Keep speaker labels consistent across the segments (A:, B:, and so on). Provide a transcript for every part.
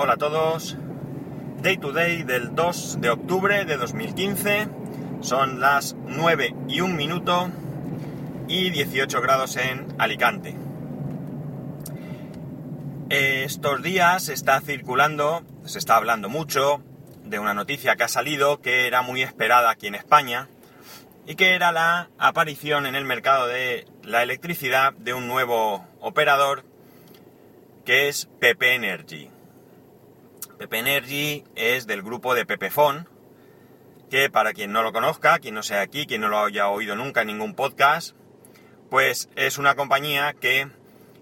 A: Hola a todos. Day to day del 2 de octubre de 2015. Son las 9 y 1 minuto y 18 grados en Alicante. Estos días está circulando, se está hablando mucho de una noticia que ha salido que era muy esperada aquí en España y que era la aparición en el mercado de la electricidad de un nuevo operador que es PP Energy. PP Energy es del grupo de Pepefon, que para quien no lo conozca, quien no sea aquí, quien no lo haya oído nunca en ningún podcast, pues es una compañía que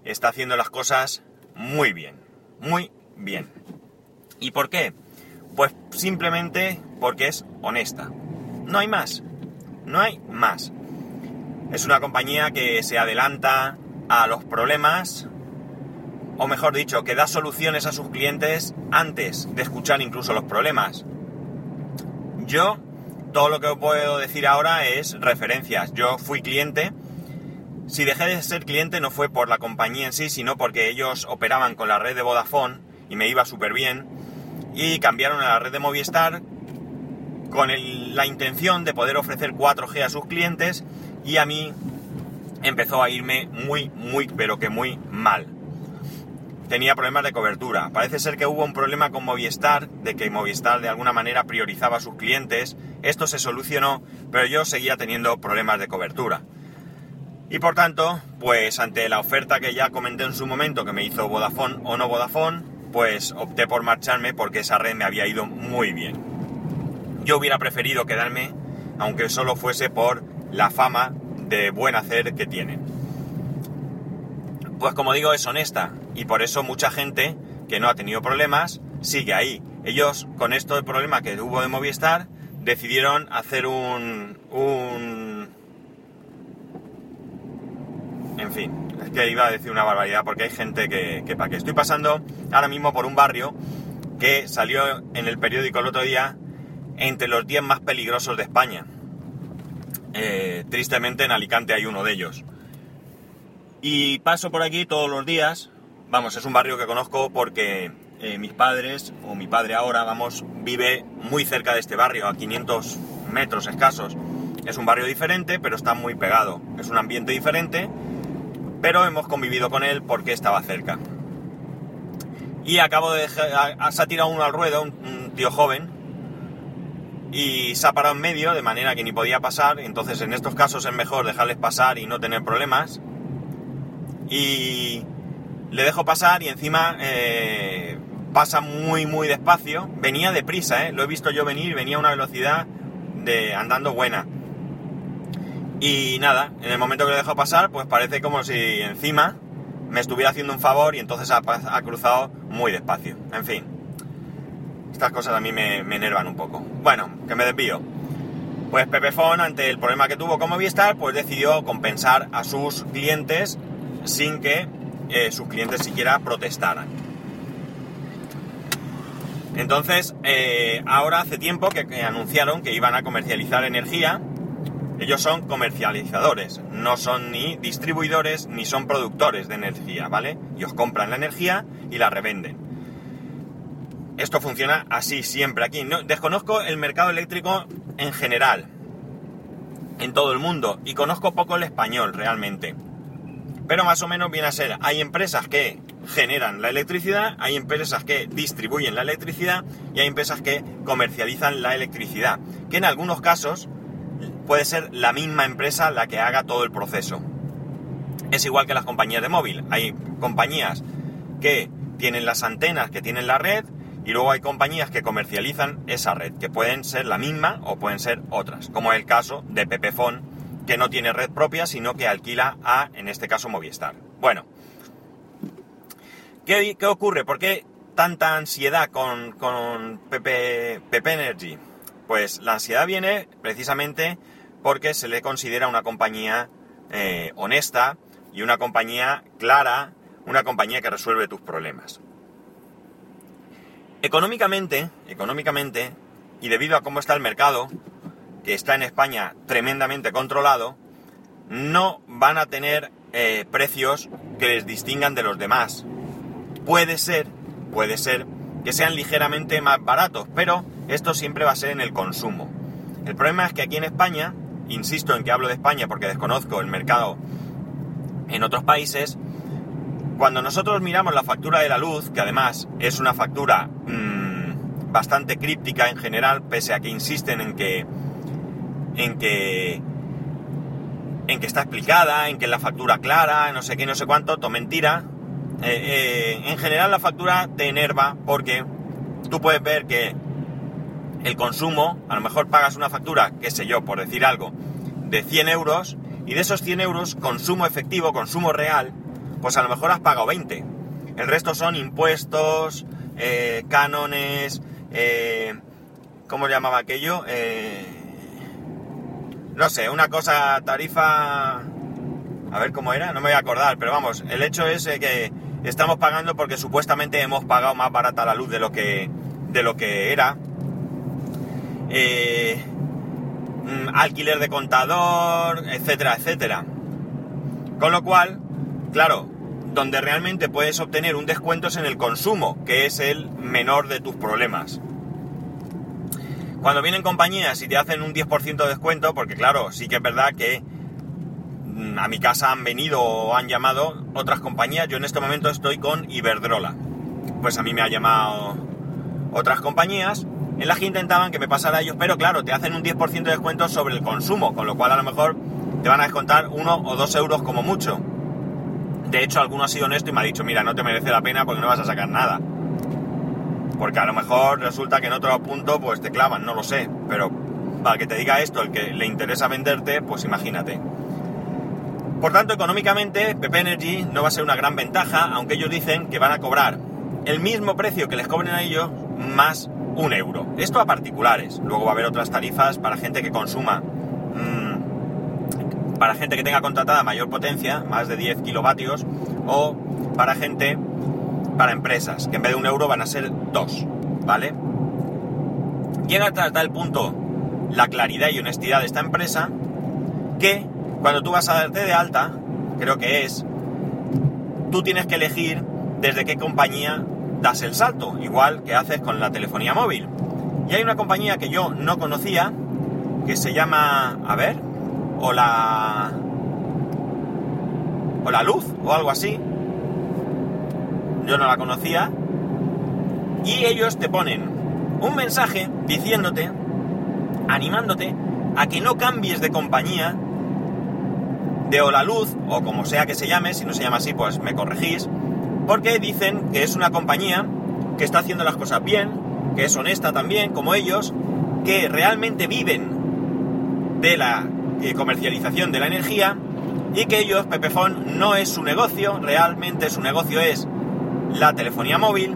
A: está haciendo las cosas muy bien, muy bien. ¿Y por qué? Pues simplemente porque es honesta. No hay más, no hay más. Es una compañía que se adelanta a los problemas o mejor dicho, que da soluciones a sus clientes antes de escuchar incluso los problemas. Yo, todo lo que puedo decir ahora es referencias. Yo fui cliente. Si dejé de ser cliente no fue por la compañía en sí, sino porque ellos operaban con la red de Vodafone y me iba súper bien. Y cambiaron a la red de Movistar con la intención de poder ofrecer 4G a sus clientes y a mí empezó a irme muy, muy, pero que muy mal tenía problemas de cobertura. Parece ser que hubo un problema con Movistar, de que Movistar de alguna manera priorizaba a sus clientes. Esto se solucionó, pero yo seguía teniendo problemas de cobertura. Y por tanto, pues ante la oferta que ya comenté en su momento que me hizo Vodafone o no Vodafone, pues opté por marcharme porque esa red me había ido muy bien. Yo hubiera preferido quedarme, aunque solo fuese por la fama de buen hacer que tienen. Pues como digo, es honesta, y por eso mucha gente que no ha tenido problemas sigue ahí. Ellos, con esto del problema que hubo de Movistar, decidieron hacer un, un... En fin, es que iba a decir una barbaridad porque hay gente que, para que estoy pasando ahora mismo por un barrio que salió en el periódico el otro día entre los 10 más peligrosos de España. Eh, tristemente en Alicante hay uno de ellos. Y paso por aquí todos los días Vamos, es un barrio que conozco porque eh, mis padres, o mi padre ahora, vamos, vive muy cerca de este barrio, a 500 metros escasos. Es un barrio diferente, pero está muy pegado. Es un ambiente diferente, pero hemos convivido con él porque estaba cerca. Y acabo de dejar, se ha tirado uno al ruedo, un, tío joven, y se ha parado en medio de manera que ni podía pasar. Entonces, en estos casos es mejor dejarles pasar y no tener problemas. Y le dejo pasar y encima eh, pasa muy muy despacio. Venía deprisa, ¿eh? lo he visto yo venir, venía a una velocidad de andando buena. Y nada, en el momento que le dejo pasar, pues parece como si encima me estuviera haciendo un favor y entonces ha, cruzado muy despacio. En fin, estas cosas a mí me, me enervan un poco. Bueno, que me desvío. Pues Pepefon, ante el problema que tuvo con Movistar, pues decidió compensar a sus clientes sin que eh, sus clientes siquiera protestaran. Entonces, eh, ahora hace tiempo que, anunciaron que iban a comercializar energía. Ellos son comercializadores, no son ni distribuidores ni son productores de energía, ¿vale? Ellos compran la energía y la revenden. Esto funciona así siempre aquí. No, desconozco el mercado eléctrico en general, en todo el mundo, y conozco poco el español realmente. Pero más o menos viene a ser, hay empresas que generan la electricidad, hay empresas que distribuyen la electricidad y hay empresas que comercializan la electricidad. Que en algunos casos puede ser la misma empresa la que haga todo el proceso. Es igual que las compañías de móvil. Hay compañías que tienen las antenas, que tienen la red, y luego hay compañías que comercializan esa red, que pueden ser la misma o pueden ser otras, como es el caso de Pepefon, que no tiene red propia, sino que alquila a, en este caso, Movistar. Bueno, ¿qué, ocurre? ¿Por qué tanta ansiedad con, con PP, Energy? Pues la ansiedad viene precisamente porque se le considera una compañía eh, honesta y una compañía clara, una compañía que resuelve tus problemas. Económicamente, económicamente, y debido a cómo está el mercado, que está en España tremendamente controlado, no van a tener eh, precios que les distingan de los demás. Puede ser, puede ser que sean ligeramente más baratos, pero esto siempre va a ser en el consumo. El problema es que aquí en España, insisto en que hablo de España porque desconozco el mercado en otros países, cuando nosotros miramos la factura de la luz, que además es una factura mmm, bastante críptica en general, pese a que insisten en que en que en que está explicada, en que la factura clara, no sé qué, no sé cuánto, todo mentira. Eh, eh, en general la factura te enerva porque tú puedes ver que el consumo, a lo mejor pagas una factura, qué sé yo, por decir algo, de 100 euros, y de esos 100 euros, consumo efectivo, consumo real, pues a lo mejor has pagado 20. El resto son impuestos, eh, cánones, eh, ¿cómo llamaba aquello? No sé, una cosa, tarifa... A ver cómo era, no me voy a acordar, pero vamos, el hecho es que estamos pagando porque supuestamente hemos pagado más barata la luz de lo que, de lo que era. Mm, alquiler de contador, etcétera, etcétera. Con lo cual, claro, donde realmente puedes obtener un descuento es en el consumo, que es el menor de tus problemas. Cuando vienen compañías y te hacen un 10% de descuento, porque claro, sí que es verdad que mm, a mi casa han venido o han llamado otras compañías, yo en este momento estoy con Iberdrola. Pues a mí me ha llamado otras compañías en las que intentaban que me pasara a ellos, pero claro, te hacen un 10% de descuento sobre el consumo, con lo cual a lo mejor te van a descontar uno o dos euros como mucho. De hecho, alguno ha sido honesto y me ha dicho, mira, no te merece la pena porque no vas a sacar nada. Porque a lo mejor resulta que en otro punto pues te clavan, no lo sé. Pero para que te diga esto, el que le interesa venderte, pues imagínate. Por tanto, económicamente, PP Energy no va a ser una gran ventaja, aunque ellos dicen que van a cobrar el mismo precio que les cobren a ellos, más un euro. Esto a particulares. Luego va a haber otras tarifas para gente que consuma, mmm, para gente que tenga contratada mayor potencia, más de 10 kilovatios, o para gente, para empresas, que en vez de un euro van a ser dos, ¿vale? Llega hasta tal punto la claridad y honestidad de esta empresa que cuando tú vas a darte de alta, creo que es, tú tienes que elegir desde qué compañía das el salto, igual que haces con la telefonía móvil. Y hay una compañía que yo no conocía, que se llama, a ver, o la... o la luz, o algo así. Yo no la conocía. Y ellos te ponen un mensaje diciéndote, animándote a que no cambies de compañía de o luz, o como sea que se llame, si no se llama así, pues me corregís, porque dicen que es una compañía que está haciendo las cosas bien, que es honesta también, como ellos, que realmente viven de la eh, comercialización de la energía y que ellos, Pepefon, no es su negocio, realmente su negocio es la telefonía móvil,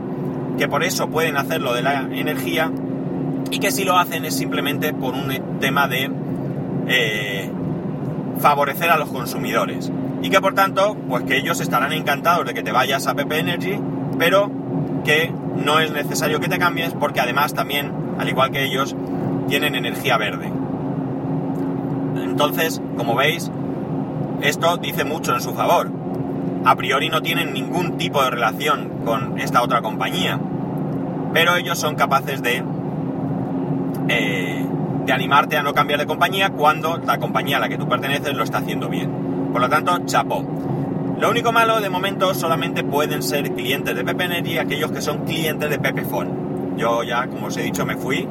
A: que por eso pueden hacerlo de la energía y que si lo hacen es simplemente por un tema de eh, favorecer a los consumidores y que por tanto, pues que ellos estarán encantados de que te vayas a PP Energy, pero que no es necesario que te cambies porque además también, al igual que ellos, tienen energía verde. Entonces, como veis, esto dice mucho en su favor. A priori no tienen ningún tipo de relación con esta otra compañía, pero ellos son capaces de, eh, de animarte a no cambiar de compañía cuando la compañía a la que tú perteneces lo está haciendo bien. Por lo tanto, chapo. Lo único malo, de momento, solamente pueden ser clientes de Pepe Energy aquellos que son clientes de Pepefone. Yo ya, como os he dicho, me fui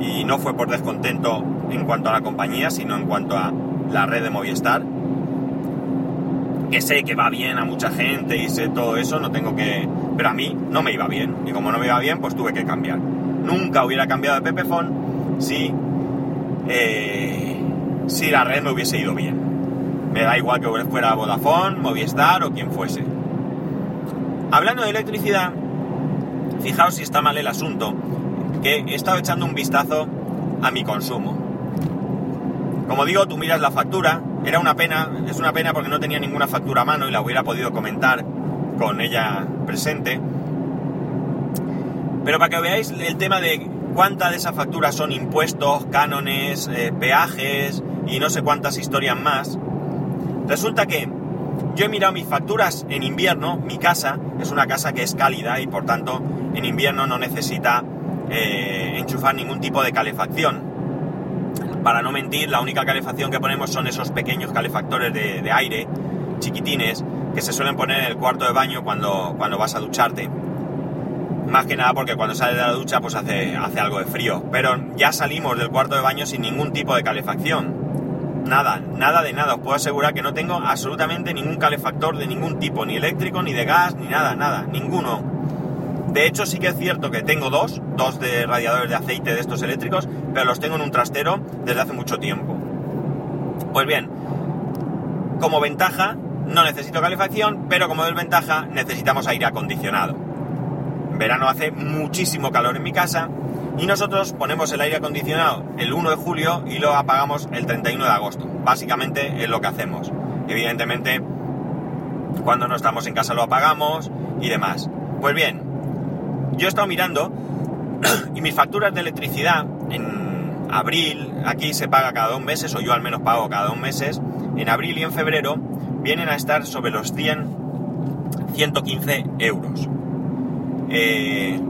A: y no fue por descontento en cuanto a la compañía, sino en cuanto a la red de Movistar. Que sé que va bien a mucha gente y sé todo eso, no tengo que... Pero a mí no me iba bien. Y como no me iba bien, pues tuve que cambiar. Nunca hubiera cambiado de Pepefone si, eh, si la red me hubiese ido bien. Me da igual que fuera Vodafone, Movistar o quien fuese. Hablando de electricidad, fijaos si está mal el asunto, que he estado echando un vistazo a mi consumo. Como digo, tú miras la factura, era una pena, es una pena porque no tenía ninguna factura a mano y la hubiera podido comentar con ella presente. Pero para que veáis el tema de cuánta de esa factura son impuestos, cánones, eh, peajes y no sé cuántas historias más, Resulta que yo he mirado mis facturas en invierno, mi casa es una casa que es cálida y por tanto en invierno no necesita eh, enchufar ningún tipo de calefacción. Para no mentir, la única calefacción que ponemos son esos pequeños calefactores de, aire, chiquitines, que se suelen poner en el cuarto de baño cuando, cuando vas a ducharte. Más que nada porque cuando sales de la ducha pues hace, hace algo de frío. Pero ya salimos del cuarto de baño sin ningún tipo de calefacción. Nada, nada de nada. Os puedo asegurar que no tengo absolutamente ningún calefactor de ningún tipo, ni eléctrico, ni de gas, ni nada, nada, ninguno. De hecho, sí que es cierto que tengo dos, dos de radiadores de aceite de estos eléctricos, pero los tengo en un trastero desde hace mucho tiempo. Pues bien, como ventaja, no necesito calefacción, pero como desventaja, necesitamos aire acondicionado. En verano hace muchísimo calor en mi casa y nosotros ponemos el aire acondicionado el 1 de julio y lo apagamos el 31 de agosto. Básicamente es lo que hacemos. Evidentemente, cuando no estamos en casa lo apagamos y demás. Pues bien, yo he estado mirando y mis facturas de electricidad en abril, aquí se paga cada dos meses, o yo al menos pago cada dos meses, en abril y en febrero vienen a estar sobre los 100, 115 euros. Eh,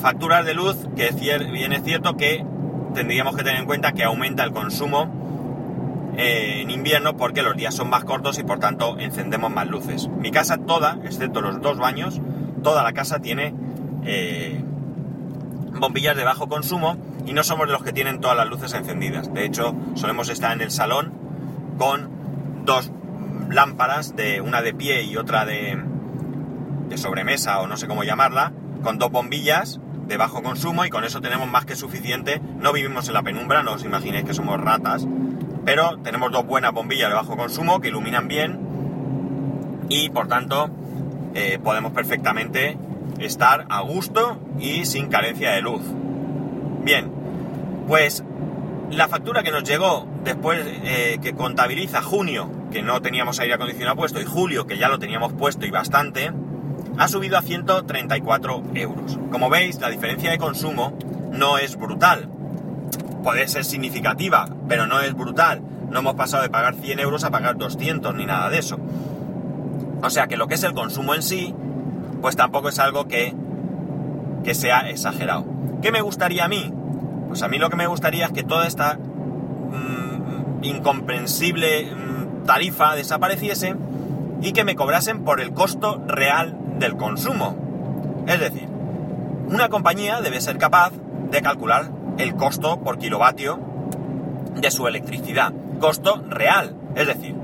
A: facturas de luz, que bien es cierto que tendríamos que tener en cuenta que aumenta el consumo eh, en invierno porque los días son más cortos y por tanto encendemos más luces. Mi casa toda, excepto los dos baños, toda la casa tiene eh, bombillas de bajo consumo y no somos de los que tienen todas las luces encendidas. De hecho, solemos estar en el salón con dos lámparas, de una de pie y otra de, de sobremesa o no sé cómo llamarla, con dos bombillas de bajo consumo y con eso tenemos más que suficiente. No vivimos en la penumbra, no os imaginéis que somos ratas, pero tenemos dos buenas bombillas de bajo consumo que iluminan bien y por tanto eh, podemos perfectamente estar a gusto y sin carencia de luz. Bien, pues la factura que nos llegó después eh, que contabiliza junio, que no teníamos aire acondicionado puesto, y julio, que ya lo teníamos puesto y bastante, ha subido a 134 euros. Como veis, la diferencia de consumo no es brutal. Puede ser significativa, pero no es brutal. No hemos pasado de pagar 100 euros a pagar 200 ni nada de eso. O sea que lo que es el consumo en sí, pues tampoco es algo que, que sea exagerado. ¿Qué me gustaría a mí? Pues a mí lo que me gustaría es que toda esta mm, incomprensible mm, tarifa desapareciese y que me cobrasen por el costo real del consumo. Es decir, una compañía debe ser capaz de calcular el costo por kilovatio de su electricidad. Costo real. Es decir,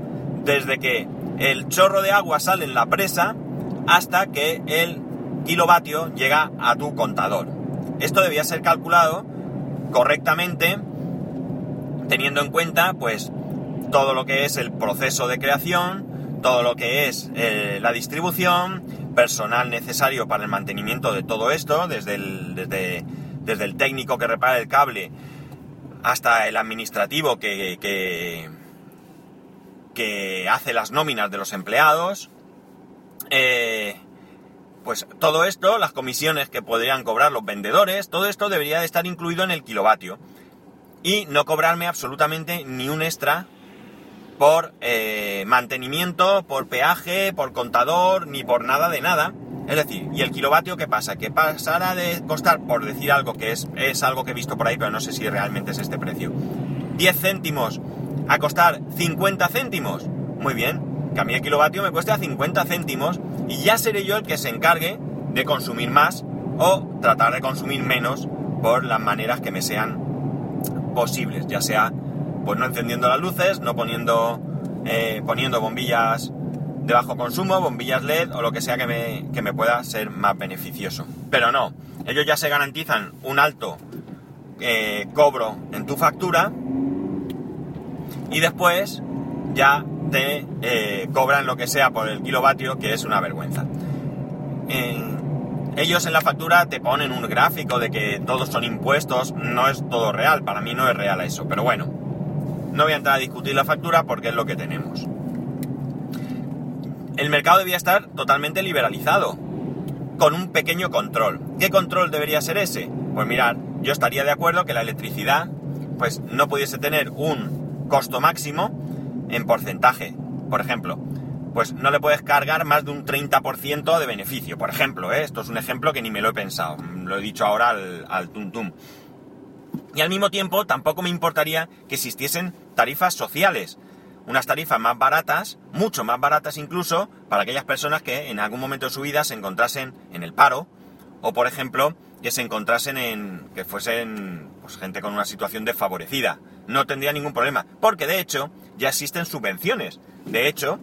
A: desde que el chorro de agua sale en la presa hasta que el kilovatio llega a tu contador. Esto debía ser calculado correctamente teniendo en cuenta pues todo lo que es el proceso de creación, todo lo que es eh, la distribución, personal necesario para el mantenimiento de todo esto, desde el, desde, desde el técnico que repara el cable hasta el administrativo que, que, que hace las nóminas de los empleados. Eh, pues todo esto, las comisiones que podrían cobrar los vendedores, todo esto debería de estar incluido en el kilovatio. Y no cobrarme absolutamente ni un extra por eh, mantenimiento, por peaje, por contador, ni por nada de nada. Es decir, ¿y el kilovatio qué pasa? Que pasará de costar, por decir algo que es, es algo que he visto por ahí, pero no sé si realmente es este precio. 10 céntimos a costar 50 céntimos. Muy bien, que a mí el kilovatio me cueste a 50 céntimos y ya seré yo el que se encargue de consumir más o tratar de consumir menos por las maneras que me sean posibles, ya sea pues no encendiendo las luces, no poniendo, eh, poniendo bombillas de bajo consumo, bombillas LED o lo que sea que me, que me pueda ser más beneficioso. Pero no, ellos ya se garantizan un alto eh, cobro en tu factura y después ya te eh, cobran lo que sea por el kilovatio, que es una vergüenza. ellos en la factura te ponen un gráfico de que todos son impuestos, no es todo real, para mí no es real eso, pero bueno, no voy a entrar a discutir la factura porque es lo que tenemos. El mercado debía estar totalmente liberalizado, con un pequeño control. ¿Qué control debería ser ese? Pues mirar, yo estaría de acuerdo que la electricidad pues no pudiese tener un costo máximo en porcentaje. Por ejemplo, pues no le puedes cargar más de un 30% de beneficio. Por ejemplo, ¿eh? esto es un ejemplo que ni me lo he pensado, lo he dicho ahora al, al tuntum. Y al mismo tiempo tampoco me importaría que existiesen tarifas sociales, unas tarifas más baratas, mucho más baratas incluso, para aquellas personas que en algún momento de su vida se encontrasen en el paro, o por ejemplo, que se encontrasen en. que fuesen pues, gente con una situación desfavorecida. No tendría ningún problema, porque de hecho ya existen subvenciones. De hecho,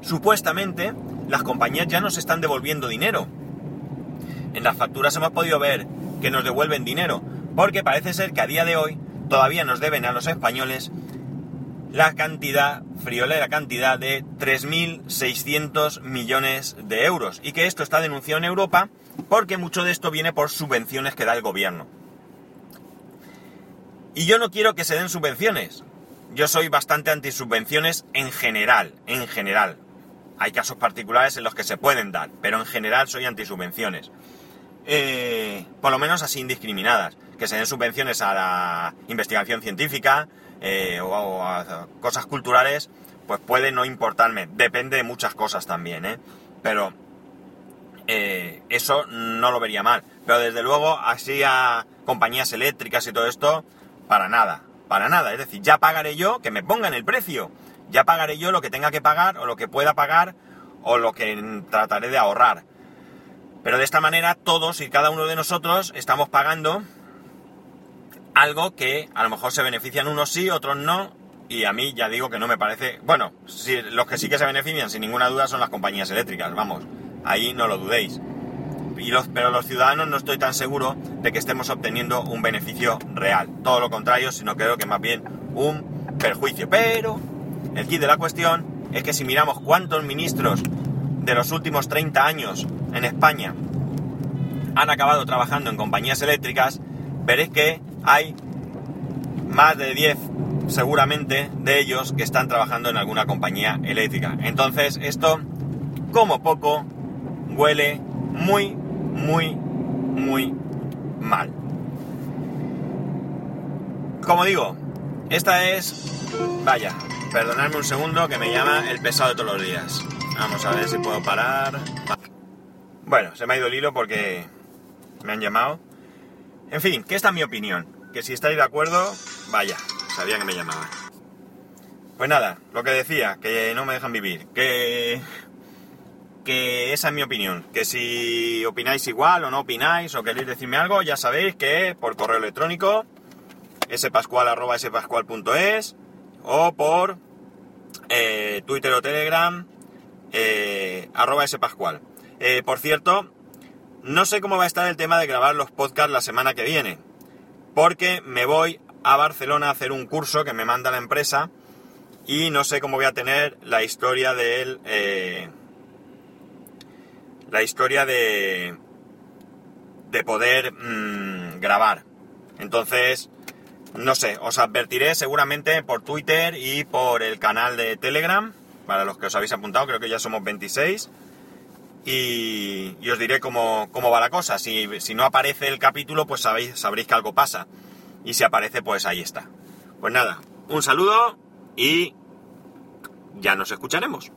A: supuestamente las compañías ya nos están devolviendo dinero. En las facturas hemos podido ver que nos devuelven dinero, porque parece ser que a día de hoy todavía nos deben a los españoles la cantidad, friolera cantidad de 3.600 millones de euros y que esto está denunciado en Europa porque mucho de esto viene por subvenciones que da el gobierno. Y yo no quiero que se den subvenciones. Yo soy bastante anti subvenciones en general, en general. Hay casos particulares en los que se pueden dar, pero en general soy anti subvenciones. Eh, por lo menos así indiscriminadas. Que se den subvenciones a la investigación científica, eh, o, a cosas culturales, pues puede no importarme. Depende de muchas cosas también, ¿eh? Pero eh, eso no lo vería mal. Pero desde luego, así a compañías eléctricas y todo esto, para nada, para nada. Es decir, ya pagaré yo, que me pongan el precio. Ya pagaré yo lo que tenga que pagar, o lo que pueda pagar, o lo que trataré de ahorrar. Pero de esta manera todos y cada uno de nosotros estamos pagando algo que a lo mejor se benefician unos sí, otros no, y a mí ya digo que no me parece... Bueno, los que sí que se benefician sin ninguna duda son las compañías eléctricas, vamos, ahí no lo dudéis. Pero los ciudadanos no estoy tan seguro de que estemos obteniendo un beneficio real. Todo lo contrario, sino creo que más bien un perjuicio. Pero el kit de la cuestión es que si miramos cuántos ministros de los últimos 30 años en España han acabado trabajando en compañías eléctricas, veréis que hay más de 10 seguramente de ellos que están trabajando en alguna compañía eléctrica. Entonces esto, como poco, huele muy, muy, muy mal. Como digo, esta es... Vaya, perdonadme un segundo que me llama el pesado de todos los días. Vamos a ver si puedo parar. Bueno, se me ha ido el hilo porque me han llamado. En fin, que esta es mi opinión. Que si estáis de acuerdo, vaya, sabía que me llamaban. Pues nada, lo que decía, que no me dejan vivir, que que esa es mi opinión, que si opináis igual o no opináis o queréis decirme algo, ya sabéis que por correo electrónico spascual.es o por eh, Twitter o Telegram eh, arroba spascual. Eh, por cierto, no sé cómo va a estar el tema de grabar los podcasts la semana que viene, porque me voy a Barcelona a hacer un curso que me manda la empresa y no sé cómo voy a tener la historia de él, eh, la historia de, de poder mm, grabar. Entonces, no sé, os advertiré seguramente por Twitter y por el canal de Telegram, para los que os habéis apuntado, creo que ya somos 26 y, os diré cómo, va la cosa. Si, si, no aparece el capítulo, pues sabéis, sabréis que algo pasa. Y si aparece, pues ahí está. Pues nada, un saludo y ya nos escucharemos.